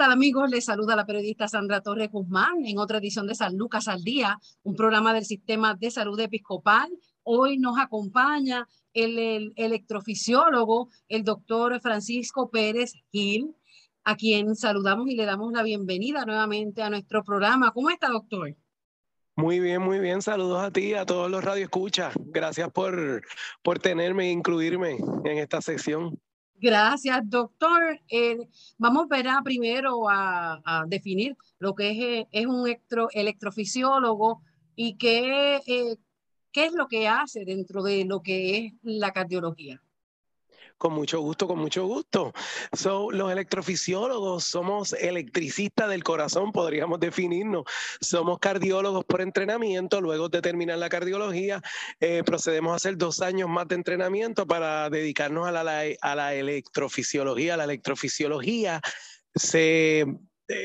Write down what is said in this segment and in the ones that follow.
Tal amigos? Les saluda la periodista Sandra Torres Guzmán en otra edición de San Lucas al Día, un programa del Sistema de Salud Episcopal. Hoy nos acompaña el, electrofisiólogo, el doctor Francisco Pérez Gil, a quien saludamos y le damos la bienvenida nuevamente a nuestro programa. ¿Cómo está, doctor? Muy bien, muy bien. Saludos a ti, a todos los radioescuchas. Gracias por, por tenerme e incluirme en esta sección. Gracias, doctor. Eh, vamos a primero a, definir lo que es, eh, es un electrofisiólogo y qué, eh, qué es lo que hace dentro de lo que es la cardiología. Con mucho gusto, con mucho gusto. So, los electrofisiólogos somos electricistas del corazón, podríamos definirnos. Somos cardiólogos por entrenamiento. Luego de terminar la cardiología, eh, procedemos a hacer dos años más de entrenamiento para dedicarnos a la, a la electrofisiología. La electrofisiología se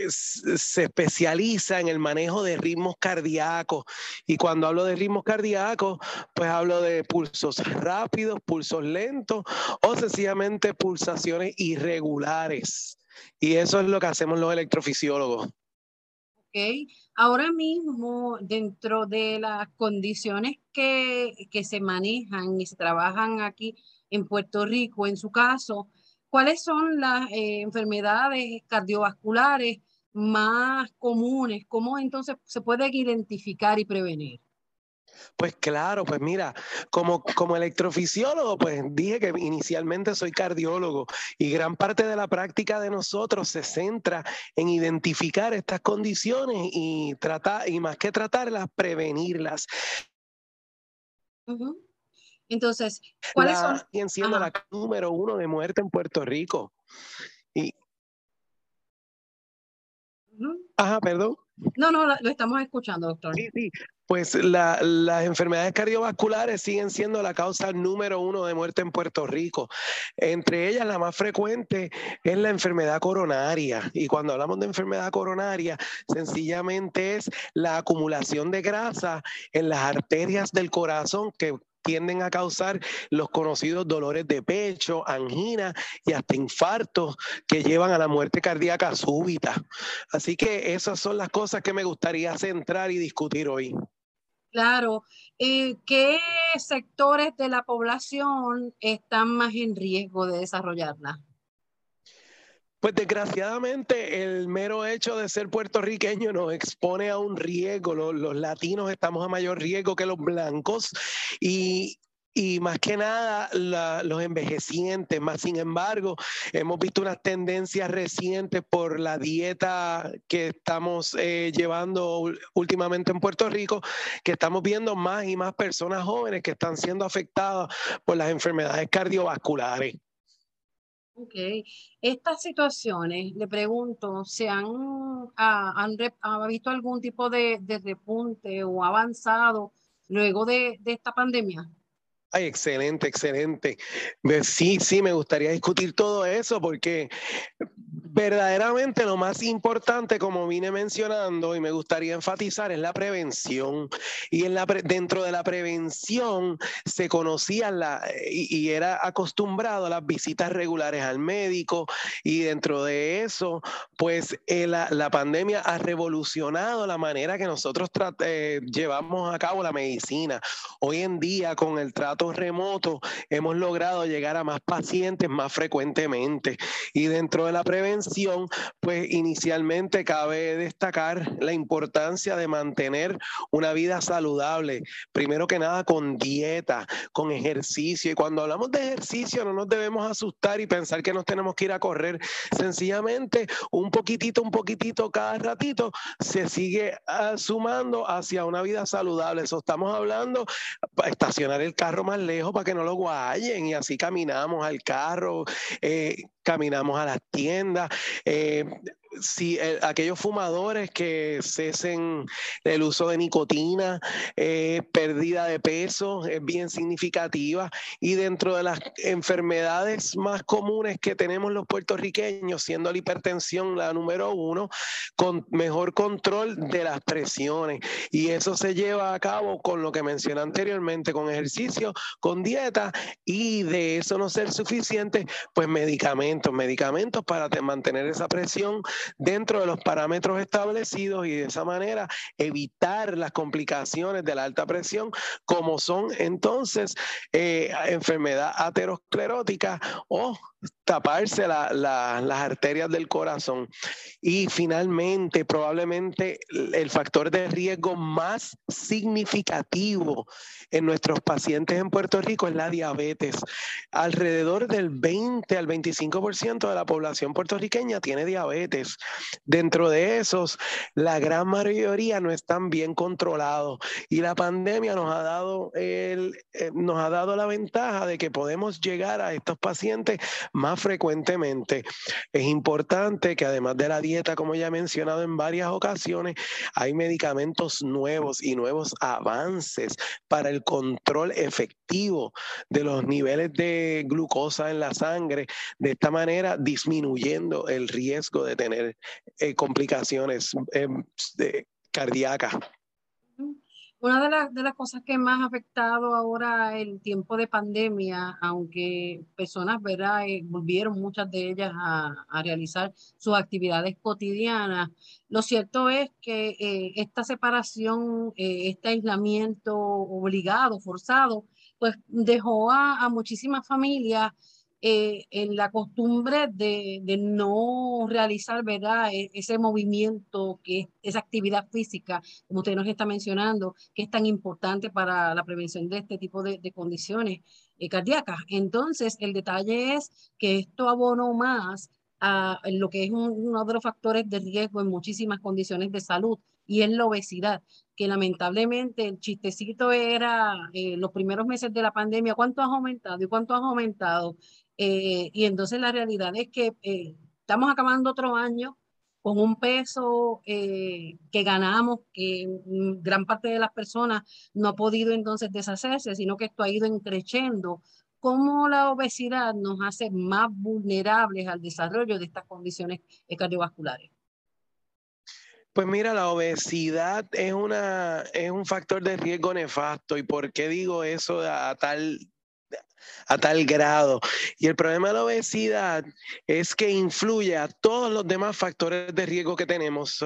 se especializa en el manejo de ritmos cardíacos. Y cuando hablo de ritmos cardíacos, pues hablo de pulsos rápidos, pulsos lentos o sencillamente pulsaciones irregulares. Y eso es lo que hacemos los electrofisiólogos. Ok, ahora mismo dentro de las condiciones que, que se manejan y se trabajan aquí en Puerto Rico, en su caso, ¿Cuáles son las eh, enfermedades cardiovasculares más comunes? ¿Cómo entonces se pueden identificar y prevenir? Pues claro, pues mira, como, como electrofisiólogo, pues dije que inicialmente soy cardiólogo y gran parte de la práctica de nosotros se centra en identificar estas condiciones y tratar, y más que tratarlas, prevenirlas. Entonces, ¿cuáles son? Siguen siendo la número uno de muerte en Puerto Rico. Y... Ajá, perdón. No, no, lo estamos escuchando, doctor. Sí, sí. Pues las enfermedades cardiovasculares siguen siendo la causa número uno de muerte en Puerto Rico. Entre ellas, la más frecuente es la enfermedad coronaria. Y cuando hablamos de enfermedad coronaria, sencillamente es la acumulación de grasa en las arterias del corazón que tienden a causar los conocidos dolores de pecho, angina y hasta infartos que llevan a la muerte cardíaca súbita. Así que esas son las cosas que me gustaría centrar y discutir hoy. Claro. Eh, ¿Qué sectores de la población están más en riesgo de desarrollarla? Pues desgraciadamente el mero hecho de ser puertorriqueño nos expone a un riesgo. Los, latinos estamos a mayor riesgo que los blancos y, más que nada los envejecientes. Más sin embargo, hemos visto unas tendencias recientes por la dieta que estamos eh, llevando últimamente en Puerto Rico, que estamos viendo más y más personas jóvenes que están siendo afectadas por las enfermedades cardiovasculares. Ok. Estas situaciones, le pregunto, ¿se han, ah, visto algún tipo de, repunte o avanzado luego de esta pandemia? Ay, excelente, excelente. Sí, sí, me gustaría discutir todo eso porque verdaderamente lo más importante, como vine mencionando y me gustaría enfatizar, es la prevención. Y en la dentro de la prevención se conocía la, y, era acostumbrado a las visitas regulares al médico y dentro de eso, pues eh, la, la, pandemia ha revolucionado la manera que nosotros eh, llevamos a cabo la medicina. Hoy en día, con el trato trato remoto, hemos logrado llegar a más pacientes más frecuentemente. Y dentro de la prevención, pues inicialmente cabe destacar la importancia de mantener una vida saludable, primero que nada con dieta, con ejercicio. Y cuando hablamos de ejercicio, no nos debemos asustar y pensar que nos tenemos que ir a correr. Sencillamente, un poquitito, un poquitito cada ratito se sigue ah, sumando hacia una vida saludable. Eso estamos hablando, estacionar el carro más lejos para que no lo guayen y así caminamos al carro, eh, caminamos a las tiendas. Eh, si eh, aquellos fumadores que cesen el uso de nicotina, eh, pérdida de peso es bien significativa. Y dentro de las enfermedades más comunes que tenemos los puertorriqueños, siendo la hipertensión la número uno, con mejor control de las presiones. Y eso se lleva a cabo con lo que mencioné anteriormente, con ejercicio, con dieta y de eso no ser suficiente, pues medicamentos, medicamentos para mantener esa presión dentro de los parámetros establecidos y de esa manera evitar las complicaciones de la alta presión, como son entonces eh, enfermedad aterosclerótica o taparse las arterias del corazón. Y finalmente, probablemente el factor de riesgo más significativo en nuestros pacientes en Puerto Rico es la diabetes. Alrededor del 20 al 25% de la población puertorriqueña tiene diabetes. Dentro de esos, la gran mayoría no están bien controlados y la pandemia nos ha dado, el, eh, nos ha dado la ventaja de que podemos llegar a estos pacientes más frecuentemente. Es importante que además de la dieta, como ya he mencionado en varias ocasiones, hay medicamentos nuevos y nuevos avances para el control efectivo de los niveles de glucosa en la sangre, de esta manera disminuyendo el riesgo de tener eh, complicaciones eh, cardíacas. Una de, de, las cosas que más ha afectado ahora el tiempo de pandemia, aunque personas ¿verdad? Eh, volvieron muchas de ellas a, a, realizar sus actividades cotidianas, lo cierto es que eh, esta separación, eh, este aislamiento obligado, forzado, pues dejó a, a muchísimas familias eh, en la costumbre de, no realizar, ¿verdad? E, ese movimiento, que esa actividad física, como usted nos está mencionando, que es tan importante para la prevención de este tipo de, de condiciones eh, cardíacas. Entonces, el detalle es que esto abonó más a lo que es uno de los factores de riesgo en muchísimas condiciones de salud y es la obesidad, que lamentablemente el chistecito era eh, los primeros meses de la pandemia, ¿cuánto has aumentado y cuánto has aumentado? Eh, y entonces la realidad es que eh, estamos acabando otro año con un peso eh, que ganamos, que gran parte de las personas no ha podido entonces deshacerse, sino que esto ha ido creciendo. ¿Cómo la obesidad nos hace más vulnerables al desarrollo de estas condiciones cardiovasculares? Pues mira, la obesidad es, una, es un factor de riesgo nefasto. ¿Y por qué digo eso a tal a tal grado. Y el problema de la obesidad es que influye a todos los demás factores de riesgo que tenemos.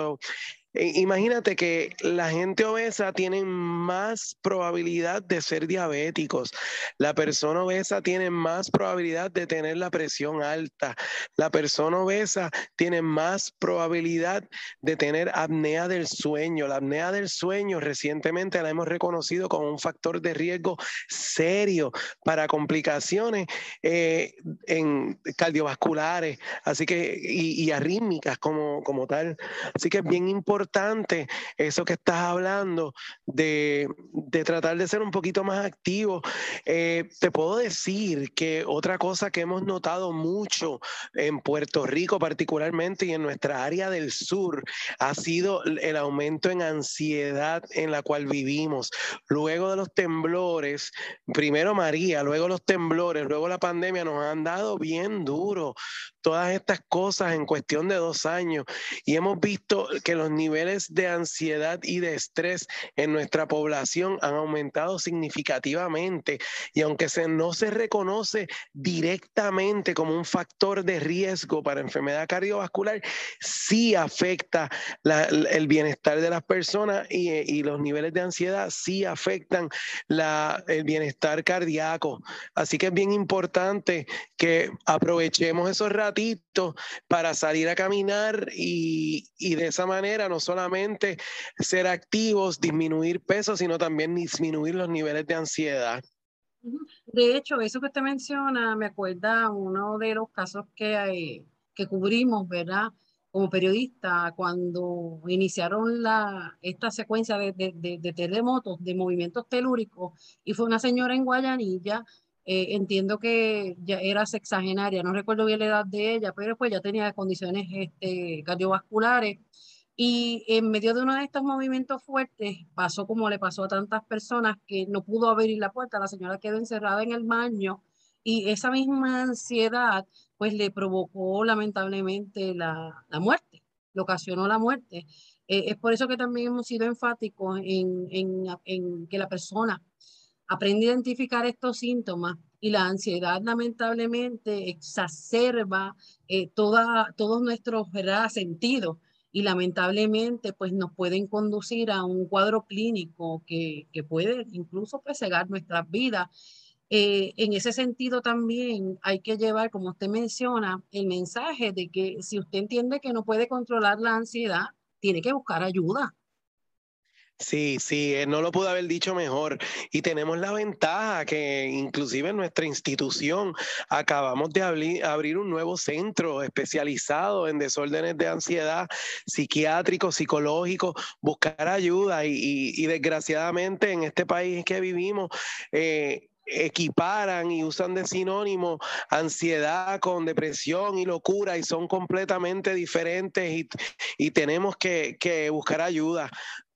Imagínate que la gente obesa tiene más probabilidad de ser diabéticos. La persona obesa tiene más probabilidad de tener la presión alta. La persona obesa tiene más probabilidad de tener apnea del sueño. La apnea del sueño recientemente la hemos reconocido como un factor de riesgo serio para complicaciones eh, en cardiovasculares, así que y, y arrítmicas como, como tal. Así que es bien importante importante eso que estás hablando de, de tratar de ser un poquito más activo. Eh, te puedo decir que otra cosa que hemos notado mucho en Puerto Rico particularmente y en nuestra área del sur ha sido el aumento en ansiedad en la cual vivimos. Luego de los temblores, primero María, luego los temblores, luego la pandemia nos han dado bien duro todas estas cosas en cuestión de dos años y hemos visto que los niveles niveles de ansiedad y de estrés en nuestra población han aumentado significativamente y aunque se, no se reconoce directamente como un factor de riesgo para enfermedad cardiovascular, sí afecta el bienestar de las personas y, los niveles de ansiedad sí afectan el bienestar cardíaco. Así que es bien importante que aprovechemos esos ratitos para salir a caminar y, y de esa manera no solamente ser activos, disminuir peso, sino también disminuir los niveles de ansiedad. De hecho, eso que usted menciona me acuerda uno de los casos que, hay, que cubrimos, ¿verdad? Como periodista, cuando iniciaron la, esta secuencia de, de, de, terremotos, de movimientos telúricos, y fue una señora en Guayanilla, eh, entiendo que ya era sexagenaria, no recuerdo bien la edad de ella, pero pues ya tenía condiciones este, cardiovasculares y en medio de uno de estos movimientos fuertes, pasó como le pasó a tantas personas que no pudo abrir la puerta, la señora quedó encerrada en el baño y esa misma ansiedad pues le provocó lamentablemente la, la muerte, le ocasionó la muerte. Eh, es por eso que también hemos sido enfáticos en, en, en, que la persona aprenda a identificar estos síntomas y la ansiedad lamentablemente exacerba eh, toda, todos nuestros sentidos y lamentablemente pues nos pueden conducir a un cuadro clínico que, que puede incluso pues cegar nuestras vidas. Eh, en ese sentido también hay que llevar, como usted menciona, el mensaje de que si usted entiende que no puede controlar la ansiedad, tiene que buscar ayuda. Sí, sí, eh, no lo pude haber dicho mejor. Y tenemos la ventaja que inclusive en nuestra institución acabamos de abrir, un nuevo centro especializado en desórdenes de ansiedad psiquiátrico, psicológico, buscar ayuda. Y, desgraciadamente en este país que vivimos, eh, equiparan y usan de sinónimo ansiedad con depresión y locura y son completamente diferentes y, y tenemos que, que, buscar ayuda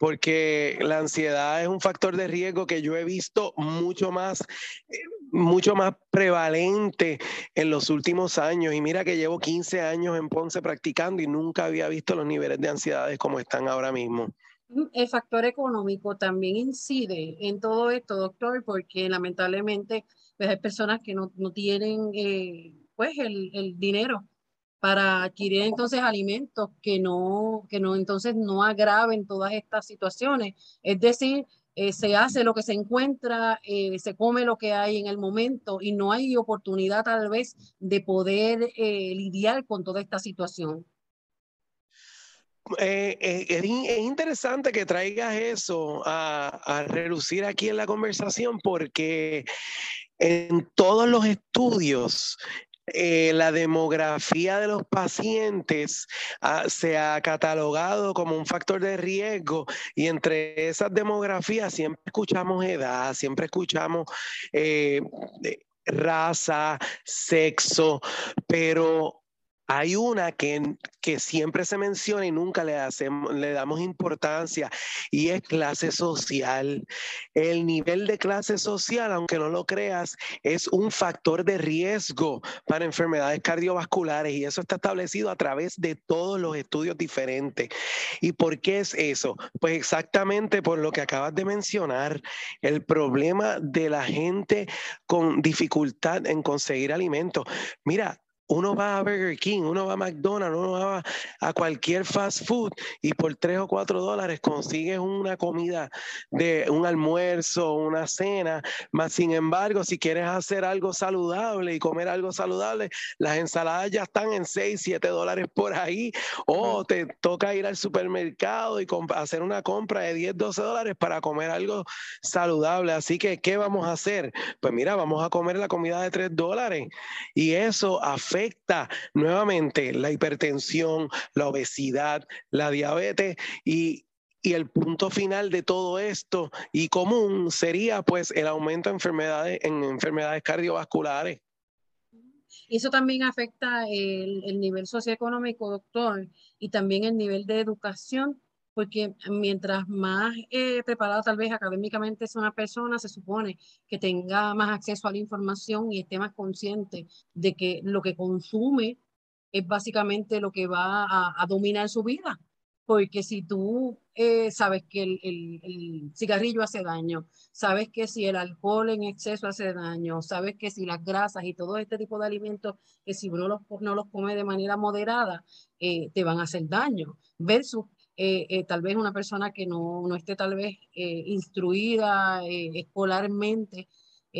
porque la ansiedad es un factor de riesgo que yo he visto mucho más, eh, mucho más prevalente en los últimos años. Y mira que llevo 15 años en Ponce practicando y nunca había visto los niveles de ansiedades como están ahora mismo. El factor económico también incide en todo esto, doctor, porque lamentablemente pues hay personas que no, no tienen eh, pues el, el dinero para adquirir entonces alimentos que no, que no entonces no agraven todas estas situaciones. Es decir, eh, se hace lo que se encuentra, eh, se come lo que hay en el momento y no hay oportunidad tal vez de poder lidiar con toda esta situación. Es, interesante que traigas eso a, a relucir aquí en la conversación porque en todos los estudios eh, la demografía de los pacientes ah, se ha catalogado como un factor de riesgo y entre esas demografías siempre escuchamos edad, siempre escuchamos eh, raza, sexo, pero hay una que, que, siempre se menciona y nunca le, hacemos, le damos importancia y es clase social. El nivel de clase social, aunque no lo creas, es un factor de riesgo para enfermedades cardiovasculares y eso está establecido a través de todos los estudios diferentes. ¿Y por qué es eso? Pues exactamente por lo que acabas de mencionar, el problema de la gente con dificultad en conseguir alimentos. Mira, uno va a Burger King, uno va a McDonald's, uno va a cualquier fast food y por tres o cuatro dólares consigues una comida de un almuerzo, una cena, más sin embargo, si quieres hacer algo saludable y comer algo saludable, las ensaladas ya están en seis, siete dólares por ahí, o te toca ir al supermercado y hacer una compra de 10, 12 dólares para comer algo saludable. Así que, ¿qué vamos a hacer? Pues mira, vamos a comer la comida de tres dólares y eso afecta afecta nuevamente la hipertensión, la obesidad, la diabetes y, el punto final de todo esto y común sería pues el aumento de enfermedades en enfermedades cardiovasculares. Eso también afecta el, el nivel socioeconómico, doctor, y también el nivel de educación porque mientras más eh, preparada tal vez académicamente es una persona, se supone que tenga más acceso a la información y esté más consciente de que lo que consume es básicamente lo que va a, dominar su vida. porque si tú eh, sabes que el, cigarrillo hace daño, sabes que si el alcohol en exceso hace daño, sabes que si las grasas y todo este tipo de alimentos, que si uno los, no los come de manera moderada, eh, te van a hacer daño, versus eh, tal vez una persona que no, no esté tal vez instruida escolarmente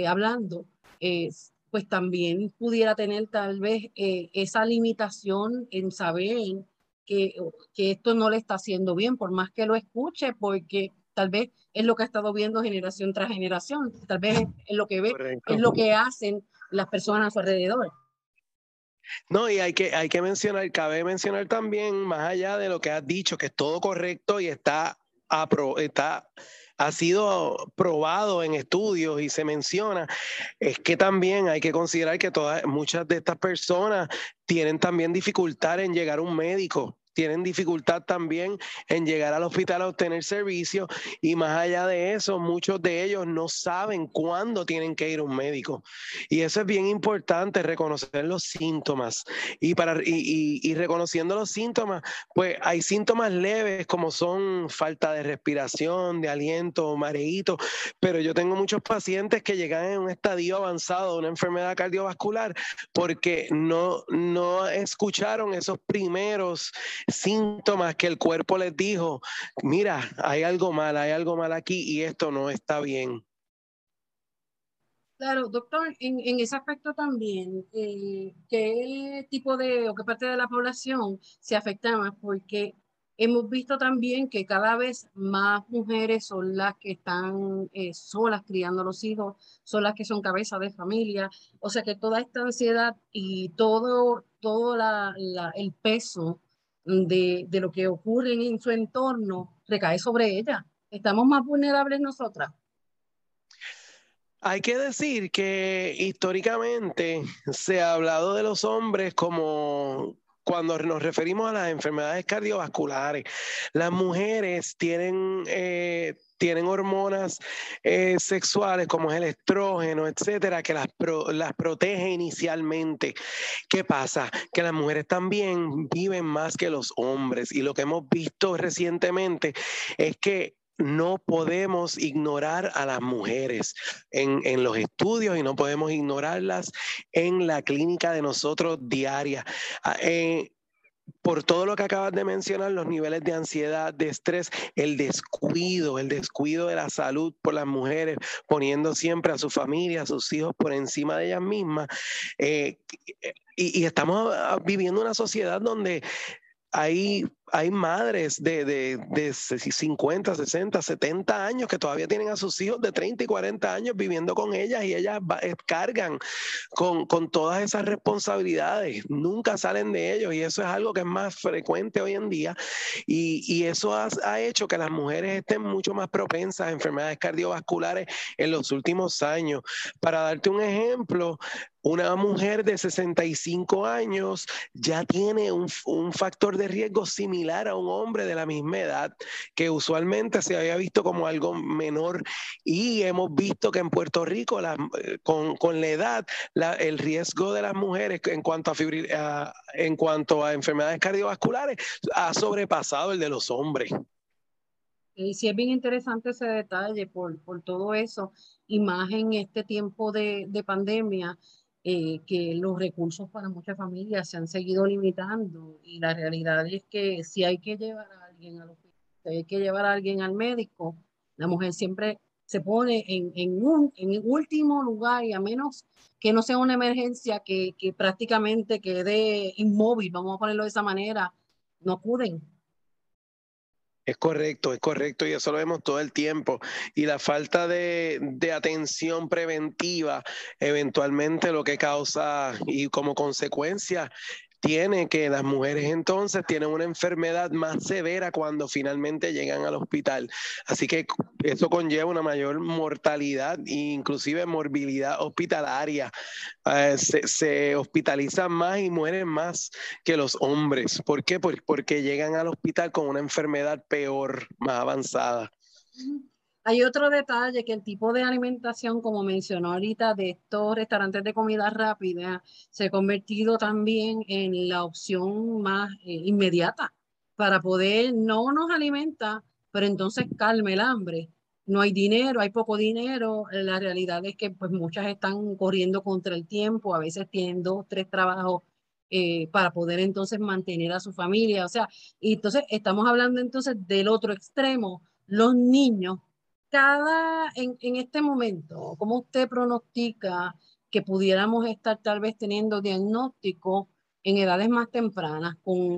hablando, pues también pudiera tener tal vez esa limitación en saber que, que esto no le está haciendo bien, por más que lo escuche, porque tal vez es lo que ha estado viendo generación tras generación, tal vez es lo que ve, es lo que hacen las personas a su alrededor. No, y hay que, hay que mencionar, cabe mencionar también, más allá de lo que has dicho, que es todo correcto y está, está ha sido probado en estudios y se menciona, es que también hay que considerar que todas, muchas de estas personas tienen también dificultad en llegar a un médico tienen dificultad también en llegar al hospital a obtener servicio y más allá de eso, muchos de ellos no saben cuándo tienen que ir a un médico. Y eso es bien importante, reconocer los síntomas. Y, para, y, reconociendo los síntomas, pues hay síntomas leves como son falta de respiración, de aliento, mareíto, pero yo tengo muchos pacientes que llegan en un estadio avanzado de una enfermedad cardiovascular porque no, no escucharon esos primeros síntomas que el cuerpo les dijo, mira, hay algo mal, hay algo mal aquí y esto no está bien. Claro, doctor, en, ese aspecto también, eh, ¿qué tipo de o qué parte de la población se afecta más? Porque hemos visto también que cada vez más mujeres son las que están eh, solas criando los hijos, son las que son cabeza de familia, o sea que toda esta ansiedad y todo, todo el peso de, de lo que ocurre en su entorno recae sobre ella. Estamos más vulnerables nosotras. Hay que decir que históricamente se ha hablado de los hombres como cuando nos referimos a las enfermedades cardiovasculares. Las mujeres tienen eh, tienen hormonas eh, sexuales como es el estrógeno, etcétera, que las, las protege inicialmente. ¿Qué pasa? Que las mujeres también viven más que los hombres y lo que hemos visto recientemente es que no podemos ignorar a las mujeres en, en, los estudios y no podemos ignorarlas en la clínica de nosotros diaria. Ah, eh, por todo lo que acabas de mencionar, los niveles de ansiedad, de estrés, el descuido, el descuido de la salud por las mujeres, poniendo siempre a su familia, a sus hijos por encima de ellas mismas. Eh, y, estamos ah, viviendo una sociedad donde hay, hay madres de, de, de, 50, 60, 70 años que todavía tienen a sus hijos de 30 y 40 años viviendo con ellas y ellas eh, cargan con, con, todas esas responsabilidades, nunca salen de ellos y eso es algo que es más frecuente hoy en día y, y eso ha, ha, hecho que las mujeres estén mucho más propensas a enfermedades cardiovasculares en los últimos años. Para darte un ejemplo, una mujer de 65 años ya tiene un, un, factor de riesgo similar a un hombre de la misma edad, que usualmente se había visto como algo menor y hemos visto que en Puerto Rico eh, con, con, la edad el riesgo de las mujeres en cuanto a, a, en cuanto a enfermedades cardiovasculares ha sobrepasado el de los hombres. Y sí es bien interesante ese detalle por, por todo eso, y más en este tiempo de, de pandemia, eh, que los recursos para muchas familias se han seguido limitando y la realidad es que si hay que llevar a alguien al hospital, si hay que llevar a alguien al médico, la mujer siempre se pone en, un en último lugar y a menos que no sea una emergencia que, que prácticamente quede inmóvil, vamos a ponerlo de esa manera, no acuden es correcto, es correcto, y eso lo vemos todo el tiempo. Y la falta de, de, atención preventiva eventualmente lo que causa y como consecuencia tiene que las mujeres entonces tienen una enfermedad más severa cuando finalmente llegan al hospital. Así que eso conlleva una mayor mortalidad e inclusive morbilidad hospitalaria. Eh, se, hospitalizan más y mueren más que los hombres. ¿Por qué? Porque llegan al hospital con una enfermedad peor, más avanzada. Hay otro detalle que el tipo de alimentación, como mencionó ahorita, de estos restaurantes de comida rápida, se ha convertido también en la opción más eh, inmediata. para poder, no nos alimenta, pero entonces calme el hambre. No hay dinero, hay poco dinero. La realidad es que pues muchas están corriendo contra el tiempo, a veces tienen dos, tres trabajos eh, para poder entonces mantener a su familia. O sea, y entonces estamos hablando entonces del otro extremo, los niños. Cada, en, en este momento, ¿cómo usted pronostica que pudiéramos estar tal vez teniendo diagnóstico en edades más tempranas?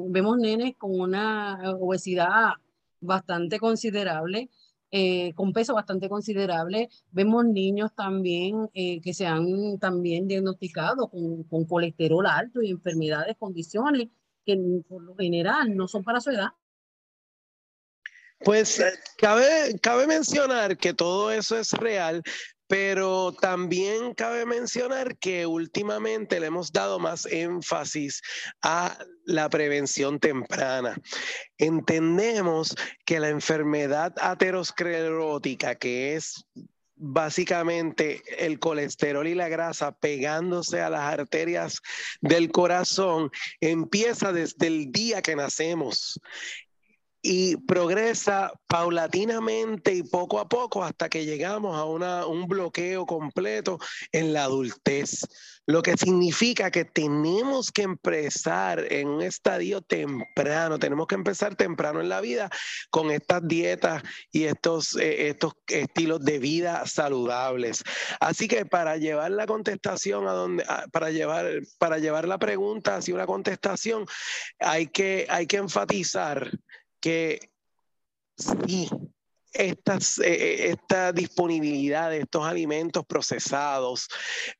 Vemos nenes con una obesidad bastante considerable, eh, con peso bastante considerable. Vemos niños también eh, que se han también diagnosticado con, colesterol alto y enfermedades, condiciones que por lo general no son para su edad. Pues eh, cabe, cabe mencionar que todo eso es real, pero también cabe mencionar que últimamente le hemos dado más énfasis a la prevención temprana. Entendemos que la enfermedad aterosclerótica, que es básicamente el colesterol y la grasa pegándose a las arterias del corazón, empieza desde el día que nacemos y progresa paulatinamente y poco a poco hasta que llegamos a una, un bloqueo completo en la adultez. Lo que significa que tenemos que empezar en un estadio temprano, tenemos que empezar temprano en la vida con estas dietas y estos, eh, estos estilos de vida saludables. Así que para llevar la contestación a donde, para llevar, para llevar la pregunta hacia una contestación, hay que, hay que enfatizar que sí, estas, eh, eh, esta disponibilidad de estos alimentos procesados,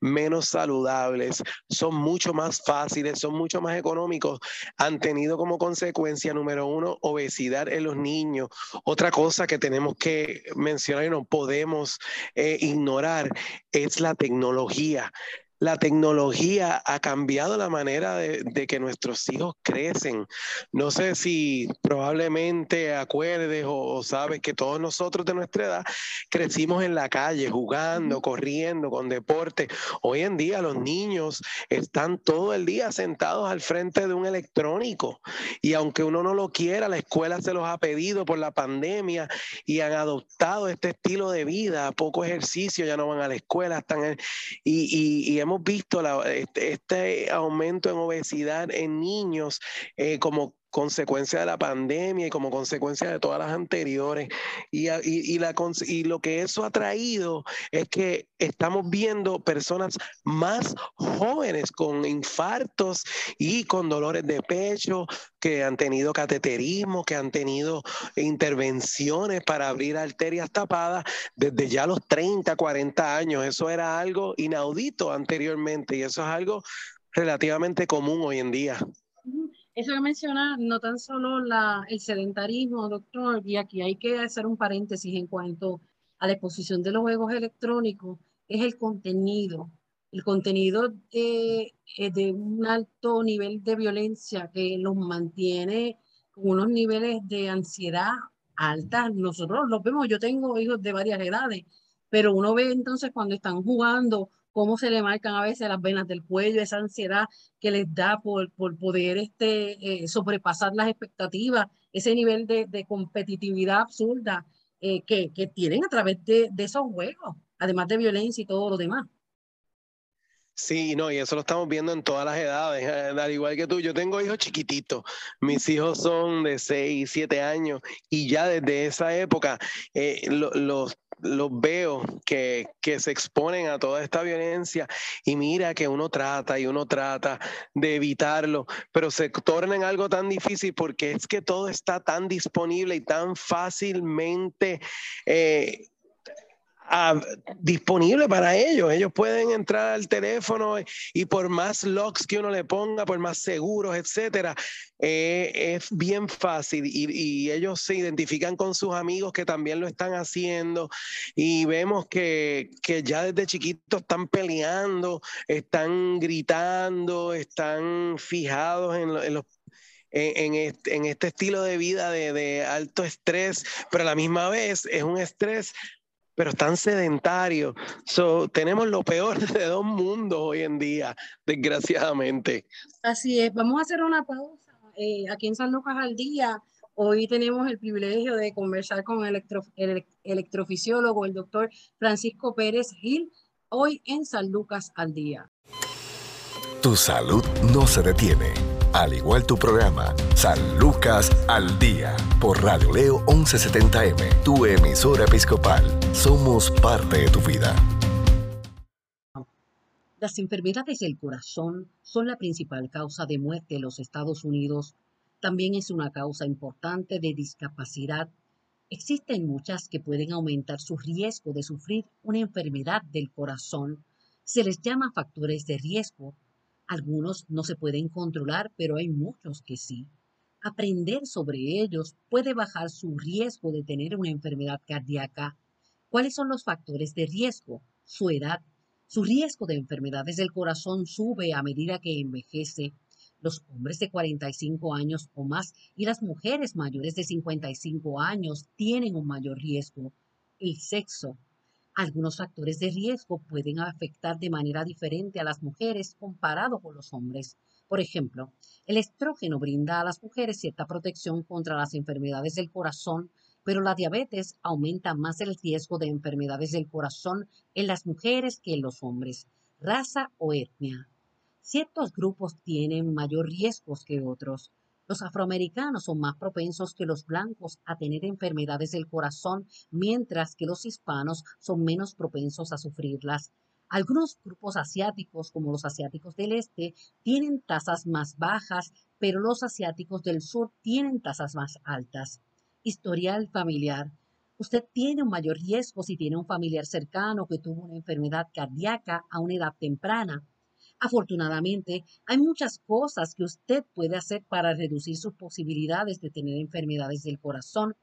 menos saludables, son mucho más fáciles, son mucho más económicos, han tenido como consecuencia, número uno, obesidad en los niños. Otra cosa que tenemos que mencionar y no podemos eh, ignorar es la tecnología la tecnología ha cambiado la manera de, que nuestros hijos crecen. No sé si probablemente acuerdes o, sabes que todos nosotros de nuestra edad crecimos en la calle, jugando, corriendo, con deporte. Hoy en día los niños están todo el día sentados al frente de un electrónico y aunque uno no lo quiera, la escuela se los ha pedido por la pandemia y han adoptado este estilo de vida, poco ejercicio, ya no van a la escuela, están y, y, hemos visto este, este, aumento en obesidad en niños eh, como consecuencia de la pandemia y como consecuencia de todas las anteriores. Y, y, la, y lo que eso ha traído es que estamos viendo personas más jóvenes con infartos y con dolores de pecho, que han tenido cateterismo, que han tenido intervenciones para abrir arterias tapadas desde ya los 30, 40 años. Eso era algo inaudito anteriormente y eso es algo relativamente común hoy en día. Eso que menciona, no tan solo el sedentarismo, doctor, y aquí hay que hacer un paréntesis en cuanto a la exposición de los juegos electrónicos, es el contenido. El contenido de, eh, de un alto nivel de violencia que los mantiene con unos niveles de ansiedad altas. Nosotros los vemos, yo tengo hijos de varias edades, pero uno ve entonces cuando están jugando cómo se le marcan a veces las venas del cuello, esa ansiedad que les da por, por poder este, eh, sobrepasar las expectativas, ese nivel de, de competitividad absurda eh, que, que, tienen a través de, de esos juegos, además de violencia y todo lo demás. Sí, no, y eso lo estamos viendo en todas las edades, eh, al igual que tú. Yo tengo hijos chiquititos, mis hijos son de 6, 7 años y ya desde esa época los los veo que, que, se exponen a toda esta violencia y mira que uno trata y uno trata de evitarlo, pero se torna en algo tan difícil porque es que todo está tan disponible y tan fácilmente eh, disponible para ellos. Ellos pueden entrar al teléfono y por más locks que uno le ponga, por más seguros, etcétera, eh, es bien fácil y, ellos se identifican con sus amigos que también lo están haciendo y vemos que, que ya desde chiquitos están peleando, están gritando, están fijados en, en los en, este, en, este, estilo de vida de, de, alto estrés, pero a la misma vez es un estrés pero están sedentarios. So, tenemos lo peor de dos mundos hoy en día, desgraciadamente. Así es. Vamos a hacer una pausa eh, aquí en San Lucas al Día. Hoy tenemos el privilegio de conversar con el, electrofisiólogo, el doctor Francisco Pérez Gil, hoy en San Lucas al Día. Tu salud no se detiene, al igual tu programa, San Lucas al Día, por Radio Leo 1170M, tu emisora episcopal. Somos parte de tu vida. Las enfermedades del corazón son la principal causa de muerte en los Estados Unidos. También es una causa importante de discapacidad. Existen muchas que pueden aumentar su riesgo de sufrir una enfermedad del corazón. Se les llama factores de riesgo. Algunos no se pueden controlar, pero hay muchos que sí. Aprender sobre ellos puede bajar su riesgo de tener una enfermedad cardíaca. ¿Cuáles son los factores de riesgo? Su edad, su riesgo de enfermedades del corazón sube a medida que envejece. Los hombres de 45 años o más y las mujeres mayores de 55 años tienen un mayor riesgo. El sexo. Algunos factores de riesgo pueden afectar de manera diferente a las mujeres comparado con los hombres. Por ejemplo, el estrógeno brinda a las mujeres cierta protección contra las enfermedades del corazón, pero la diabetes aumenta más el riesgo de enfermedades del corazón en las mujeres que en los hombres, raza o etnia. Ciertos grupos tienen mayor riesgos que otros. Los afroamericanos son más propensos que los blancos a tener enfermedades del corazón, mientras que los hispanos son menos propensos a sufrirlas. Algunos grupos asiáticos, como los asiáticos del este, tienen tasas más bajas, pero los asiáticos del sur tienen tasas más altas historial familiar. Usted tiene un mayor riesgo si tiene un familiar cercano que tuvo una enfermedad cardíaca a una edad temprana. Afortunadamente, hay muchas cosas que usted puede hacer para reducir sus posibilidades de tener enfermedades del corazón.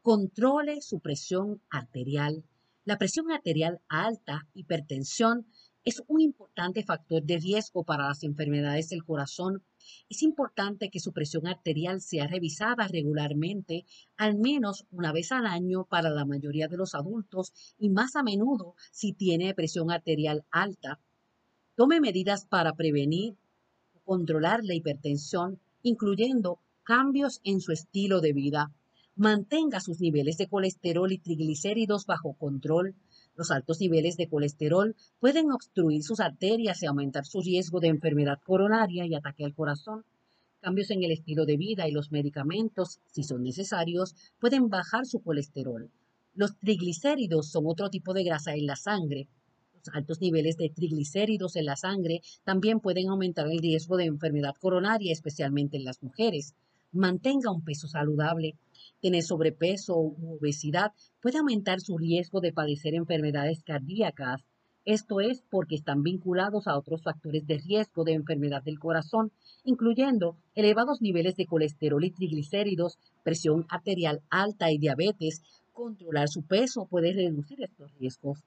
Controle su presión arterial. La presión arterial alta, hipertensión, es un importante factor de riesgo para las enfermedades del corazón es importante que su presión arterial sea revisada regularmente, al menos una vez al año para la mayoría de los adultos y más a menudo si tiene presión arterial alta. Tome medidas para prevenir o controlar la hipertensión, incluyendo cambios en su estilo de vida. Mantenga sus niveles de colesterol y triglicéridos bajo control los altos niveles de colesterol pueden obstruir sus arterias y aumentar su riesgo de enfermedad coronaria y ataque al corazón. Cambios en el estilo de vida y los medicamentos, si son necesarios, pueden bajar su colesterol. Los triglicéridos son otro tipo de grasa en la sangre. Altos niveles de triglicéridos en la sangre también pueden aumentar el riesgo de enfermedad coronaria, especialmente en las mujeres. Mantenga un peso saludable tener sobrepeso u obesidad puede aumentar su riesgo de padecer enfermedades cardíacas. Esto es porque están vinculados a otros factores de riesgo de enfermedad del corazón, incluyendo elevados niveles de colesterol y triglicéridos, presión arterial alta y diabetes. Controlar su peso puede reducir estos riesgos.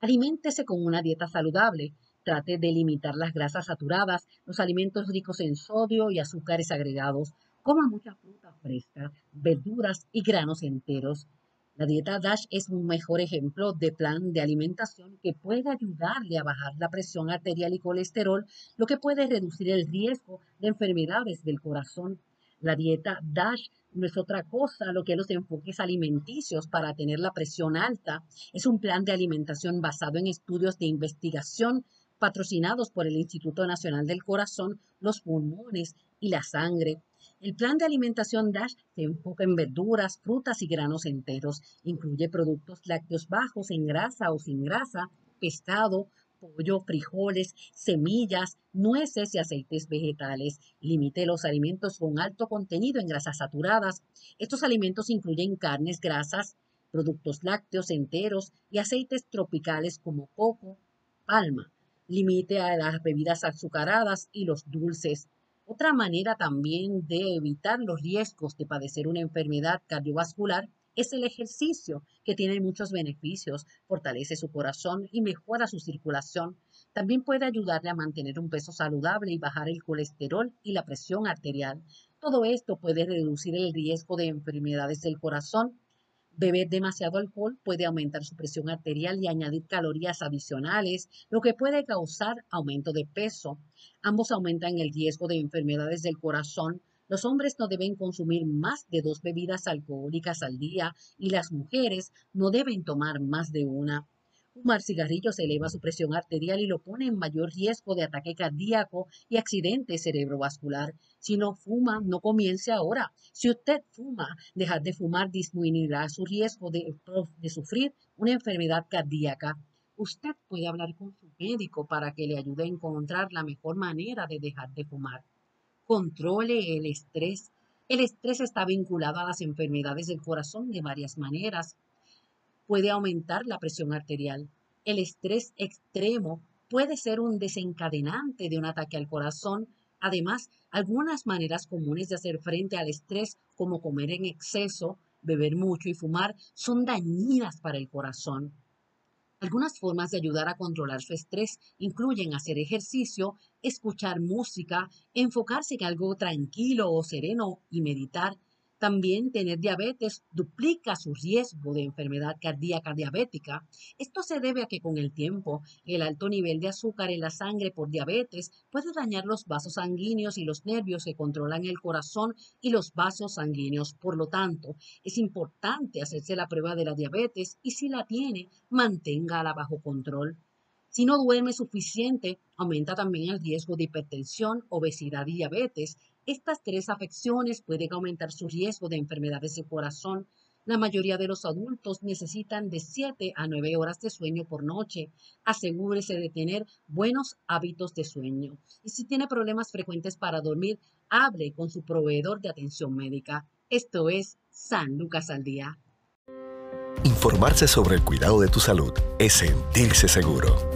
Aliméntese con una dieta saludable. Trate de limitar las grasas saturadas, los alimentos ricos en sodio y azúcares agregados, Coma mucha fruta fresca, verduras y granos enteros. La dieta DASH es un mejor ejemplo de plan de alimentación que puede ayudarle a bajar la presión arterial y colesterol, lo que puede reducir el riesgo de enfermedades del corazón. La dieta DASH no es otra cosa lo que los enfoques alimenticios para tener la presión alta. Es un plan de alimentación basado en estudios de investigación patrocinados por el Instituto Nacional del Corazón, los pulmones y la sangre. El plan de alimentación DASH se enfoca en verduras, frutas y granos enteros. Incluye productos lácteos bajos en grasa o sin grasa, pescado, pollo, frijoles, semillas, nueces y aceites vegetales. Limite los alimentos con alto contenido en grasas saturadas. Estos alimentos incluyen carnes, grasas, productos lácteos enteros y aceites tropicales como coco, palma. Limite a las bebidas azucaradas y los dulces. Otra manera también de evitar los riesgos de padecer una enfermedad cardiovascular es el ejercicio, que tiene muchos beneficios, fortalece su corazón y mejora su circulación. También puede ayudarle a mantener un peso saludable y bajar el colesterol y la presión arterial. Todo esto puede reducir el riesgo de enfermedades del corazón. Beber demasiado alcohol puede aumentar su presión arterial y añadir calorías adicionales, lo que puede causar aumento de peso. Ambos aumentan el riesgo de enfermedades del corazón. Los hombres no deben consumir más de dos bebidas alcohólicas al día y las mujeres no deben tomar más de una. Fumar cigarrillos eleva su presión arterial y lo pone en mayor riesgo de ataque cardíaco y accidente cerebrovascular. Si no fuma, no comience ahora. Si usted fuma, dejar de fumar disminuirá su riesgo de, de sufrir una enfermedad cardíaca. Usted puede hablar con su médico para que le ayude a encontrar la mejor manera de dejar de fumar. Controle el estrés. El estrés está vinculado a las enfermedades del corazón de varias maneras puede aumentar la presión arterial. El estrés extremo puede ser un desencadenante de un ataque al corazón. Además, algunas maneras comunes de hacer frente al estrés, como comer en exceso, beber mucho y fumar, son dañinas para el corazón. Algunas formas de ayudar a controlar su estrés incluyen hacer ejercicio, escuchar música, enfocarse en algo tranquilo o sereno y meditar, también tener diabetes duplica su riesgo de enfermedad cardíaca diabética. Esto se debe a que con el tiempo el alto nivel de azúcar en la sangre por diabetes puede dañar los vasos sanguíneos y los nervios que controlan el corazón y los vasos sanguíneos. Por lo tanto, es importante hacerse la prueba de la diabetes y si la tiene, manténgala bajo control. Si no duerme suficiente, aumenta también el riesgo de hipertensión, obesidad y diabetes estas tres afecciones pueden aumentar su riesgo de enfermedades del corazón. La mayoría de los adultos necesitan de 7 a 9 horas de sueño por noche. Asegúrese de tener buenos hábitos de sueño. Y si tiene problemas frecuentes para dormir, hable con su proveedor de atención médica. Esto es San Lucas al Día. Informarse sobre el cuidado de tu salud es sentirse seguro.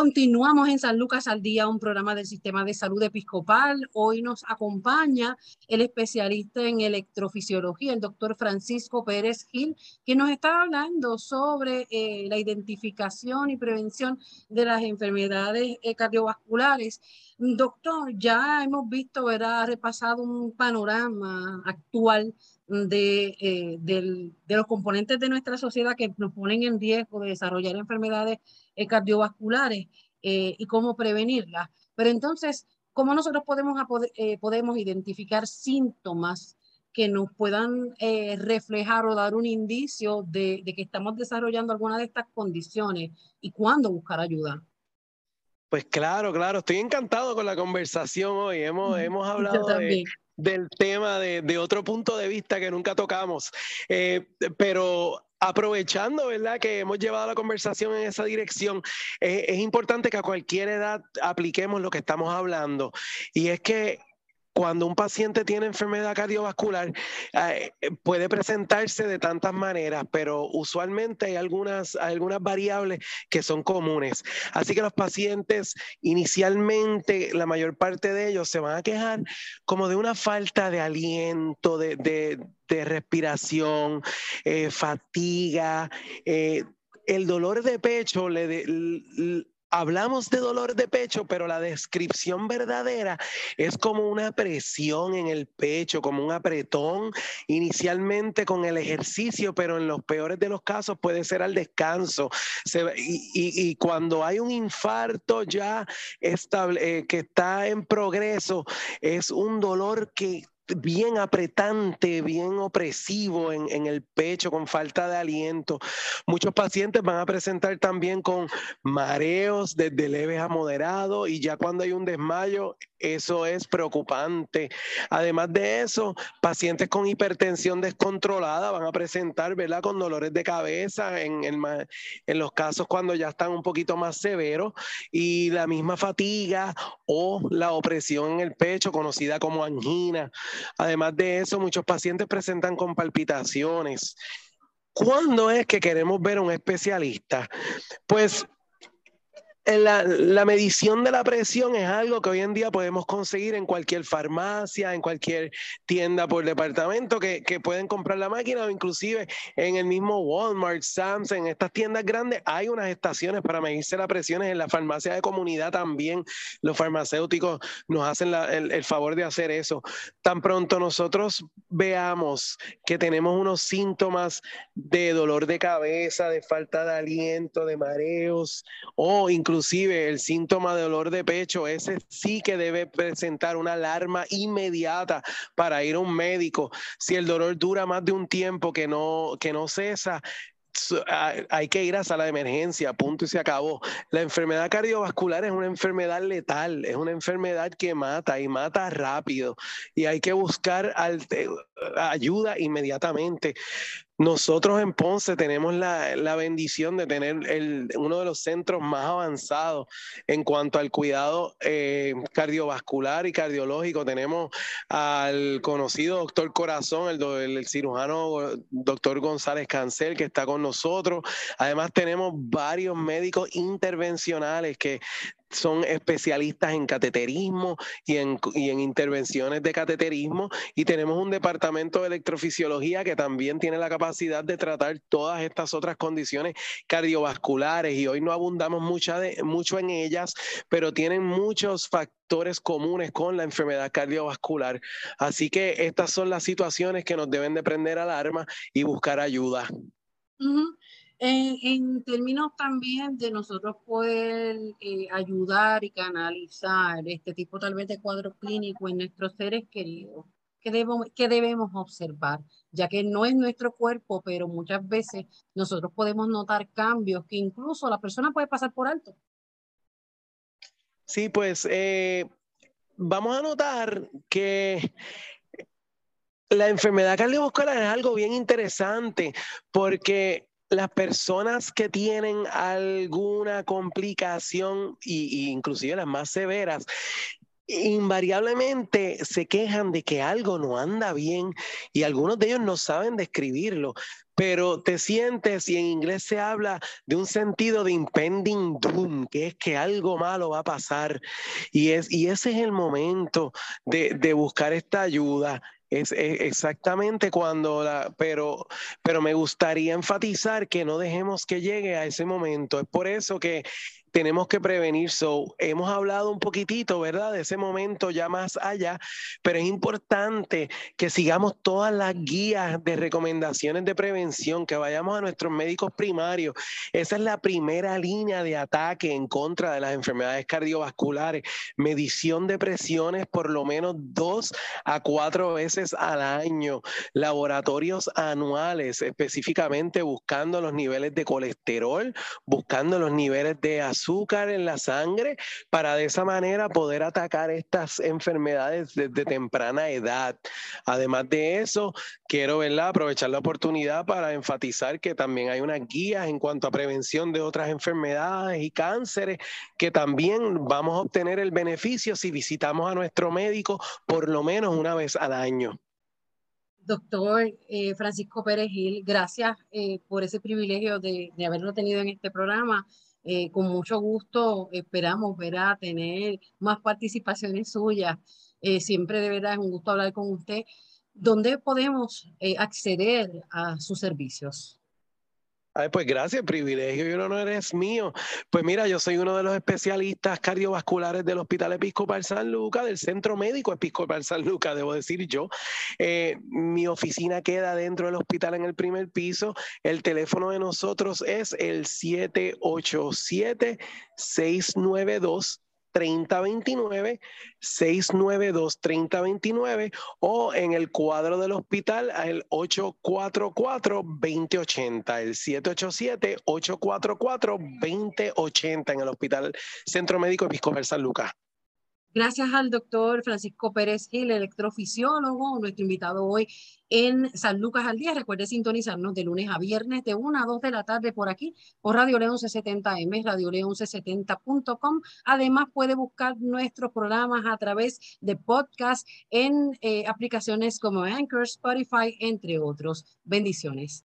Continuamos en San Lucas al Día, un programa del Sistema de Salud Episcopal. Hoy nos acompaña el especialista en electrofisiología, el doctor Francisco Pérez Gil, que nos está hablando sobre eh, la identificación y prevención de las enfermedades eh, cardiovasculares. Doctor, ya hemos visto, ¿verdad? Ha repasado un panorama actual de, eh, de los componentes de nuestra sociedad que nos ponen en riesgo de desarrollar enfermedades eh, cardiovasculares eh, y cómo prevenirlas. Pero entonces, ¿cómo nosotros podemos, podemos identificar síntomas que nos puedan reflejar o dar un indicio de, que estamos desarrollando alguna de estas condiciones y cuándo buscar ayuda? Pues claro, claro, estoy encantado con la conversación hoy. Hemos, hemos hablado del tema de, de, otro punto de vista que nunca tocamos, pero aprovechando, ¿verdad?, que hemos llevado la conversación en esa dirección, es importante que a cualquier edad apliquemos lo que estamos hablando. Y es que cuando un paciente tiene enfermedad cardiovascular, eh, puede presentarse de tantas maneras, pero usualmente hay algunas, algunas variables que son comunes. Así que los pacientes, inicialmente, la mayor parte de ellos se van a quejar como de una falta de aliento, de, respiración, eh, fatiga. Eh, el dolor de pecho le, hablamos de dolor de pecho, pero la descripción verdadera es como una presión en el pecho, como un apretón, inicialmente con el ejercicio, pero en los peores de los casos puede ser al descanso. y, cuando hay un infarto ya estable, eh, que está en progreso, es un dolor que bien apretante, bien opresivo en, el pecho, con falta de aliento. Muchos pacientes van a presentar también con mareos desde leves a moderados y ya cuando hay un desmayo, eso es preocupante. Además de eso, pacientes con hipertensión descontrolada van a presentar, ¿verdad?, con dolores de cabeza en los casos cuando ya están un poquito más severos y la misma fatiga o la opresión en el pecho, conocida como angina. Además de eso, muchos pacientes presentan con palpitaciones. ¿Cuándo es que queremos ver a un especialista? Pues la, medición de la presión es algo que hoy en día podemos conseguir en cualquier farmacia, en cualquier tienda por departamento que, pueden comprar la máquina o inclusive en el mismo Walmart, Sam's, en estas tiendas grandes hay unas estaciones para medirse la presión. En la farmacia de comunidad también los farmacéuticos nos hacen el, el favor de hacer eso. Tan pronto nosotros veamos que tenemos unos síntomas de dolor de cabeza, de falta de aliento, de mareos o incluso inclusive el síntoma de dolor de pecho, ese sí que debe presentar una alarma inmediata para ir a un médico. Si el dolor dura más de un tiempo que no, que no cesa, hay que ir a sala de emergencia, punto y se acabó. La enfermedad cardiovascular es una enfermedad letal, es una enfermedad que mata y mata rápido y hay que buscar ayuda inmediatamente. Nosotros en Ponce tenemos la, bendición de tener uno de los centros más avanzados en cuanto al cuidado eh, cardiovascular y cardiológico. Tenemos al conocido doctor Corazón, el, el, cirujano doctor González Cancel, que está con nosotros. Además tenemos varios médicos intervencionales que son especialistas en cateterismo y en, y en, intervenciones de cateterismo y tenemos un departamento de electrofisiología que también tiene la capacidad de tratar todas estas otras condiciones cardiovasculares y hoy no abundamos mucha de, mucho en ellas, pero tienen muchos factores comunes con la enfermedad cardiovascular. Así que estas son las situaciones que nos deben de prender alarma y buscar ayuda. En, términos también de nosotros poder eh, ayudar y canalizar este tipo tal vez de cuadro clínico en nuestros seres queridos, ¿qué debemos, qué debemos observar? Ya que no es nuestro cuerpo, pero muchas veces nosotros podemos notar cambios que incluso la persona puede pasar por alto. Sí, pues eh, vamos a notar que la enfermedad cardiovascular es algo bien interesante porque las personas que tienen alguna complicación, y, inclusive las más severas, invariablemente se quejan de que algo no anda bien y algunos de ellos no saben describirlo, pero te sientes y en inglés se habla de un sentido de impending doom, que es que algo malo va a pasar. Y, es, y ese es el momento de, de buscar esta ayuda es, exactamente cuando la, pero, pero me gustaría enfatizar que no dejemos que llegue a ese momento. Es por eso que tenemos que prevenir. So, hemos hablado un poquitito, ¿verdad? De ese momento ya más allá, pero es importante que sigamos todas las guías de recomendaciones de prevención, que vayamos a nuestros médicos primarios. Esa es la primera línea de ataque en contra de las enfermedades cardiovasculares. Medición de presiones por lo menos dos a cuatro veces al año. Laboratorios anuales, específicamente buscando los niveles de colesterol, buscando los niveles de azúcar azúcar en la sangre para de esa manera poder atacar estas enfermedades desde temprana edad. Además de eso, quiero aprovechar la oportunidad para enfatizar que también hay unas guías en cuanto a prevención de otras enfermedades y cánceres que también vamos a obtener el beneficio si visitamos a nuestro médico por lo menos una vez al año. Doctor eh, Francisco Pérez Gil, gracias eh, por ese privilegio de haberlo tenido en este programa. Eh, con mucho gusto esperamos ver a tener más participaciones suyas. Eh, siempre de verdad es un gusto hablar con usted. ¿Dónde podemos eh, acceder a sus servicios? Ay, pues gracias, privilegio y no eres mío. Pues mira, yo soy uno de los especialistas cardiovasculares del Hospital Episcopal San Lucas, del Centro Médico Episcopal San Lucas, debo decir yo. Eh, mi oficina queda dentro del hospital en el primer piso. El teléfono de nosotros es el 787 692 3029, 692-3029 o en el cuadro del hospital el 844-2080, el 787-844-2080 en el Hospital Centro Médico Episcopal San Lucas. Gracias al doctor Francisco Pérez Gil, electrofisiólogo, nuestro invitado hoy en San Lucas al Día. Recuerde sintonizarnos de lunes a viernes de 1 a 2 de la tarde por aquí, por Radio León 1170M, Radio León 1170.com. Además, puede buscar nuestros programas a través de podcast en eh, aplicaciones como Anchor, Spotify, entre otros. Bendiciones